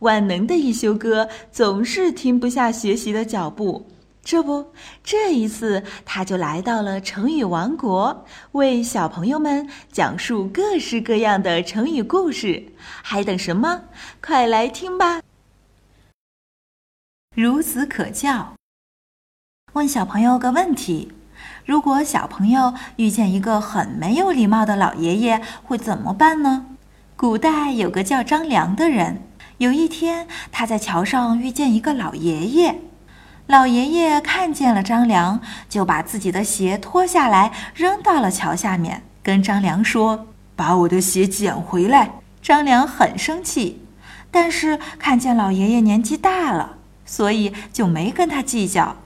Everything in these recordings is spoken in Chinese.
万能的一休哥总是停不下学习的脚步。这不，这一次他就来到了成语王国，为小朋友们讲述各式各样的成语故事。还等什么？快来听吧！孺子可教。问小朋友个问题：如果小朋友遇见一个很没有礼貌的老爷爷，会怎么办呢？古代有个叫张良的人，有一天他在桥上遇见一个老爷爷。老爷爷看见了张良，就把自己的鞋脱下来扔到了桥下面，跟张良说：“把我的鞋捡回来。”张良很生气，但是看见老爷爷年纪大了，所以就没跟他计较，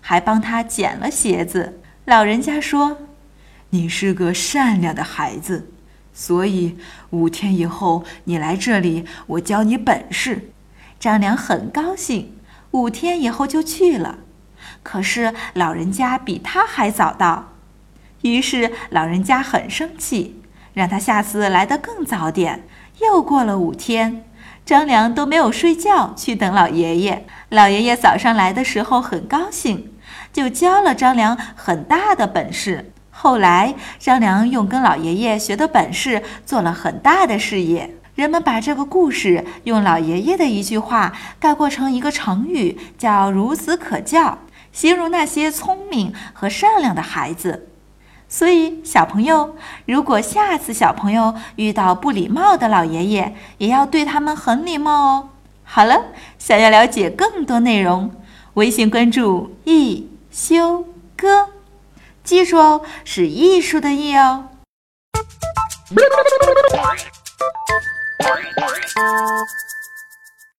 还帮他捡了鞋子。老人家说：“你是个善良的孩子，所以五天以后你来这里，我教你本事。”张良很高兴。五天以后就去了，可是老人家比他还早到，于是老人家很生气，让他下次来得更早点。又过了五天，张良都没有睡觉去等老爷爷。老爷爷早上来的时候很高兴，就教了张良很大的本事。后来张良用跟老爷爷学的本事做了很大的事业。人们把这个故事用老爷爷的一句话概括成一个成语，叫“孺子可教”，形容那些聪明和善良的孩子。所以，小朋友，如果下次小朋友遇到不礼貌的老爷爷，也要对他们很礼貌哦。好了，想要了解更多内容，微信关注“一休哥”，记住哦，是艺术的“艺”哦。